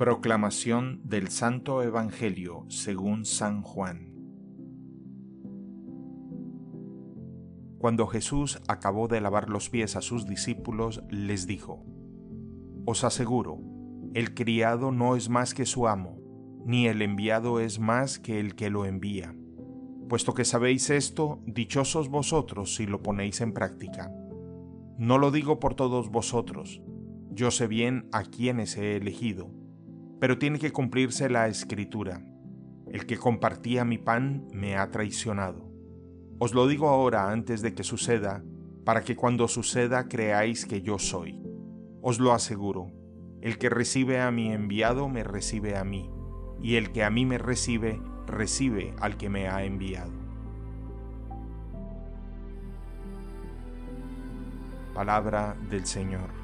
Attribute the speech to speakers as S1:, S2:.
S1: Proclamación del Santo Evangelio según San Juan. Cuando Jesús acabó de lavar los pies a sus discípulos, les dijo, Os aseguro, el criado no es más que su amo, ni el enviado es más que el que lo envía. Puesto que sabéis esto, dichosos vosotros si lo ponéis en práctica. No lo digo por todos vosotros, yo sé bien a quienes he elegido pero tiene que cumplirse la escritura. El que compartía mi pan me ha traicionado. Os lo digo ahora antes de que suceda, para que cuando suceda creáis que yo soy. Os lo aseguro, el que recibe a mi enviado me recibe a mí, y el que a mí me recibe, recibe al que me ha enviado. Palabra del Señor.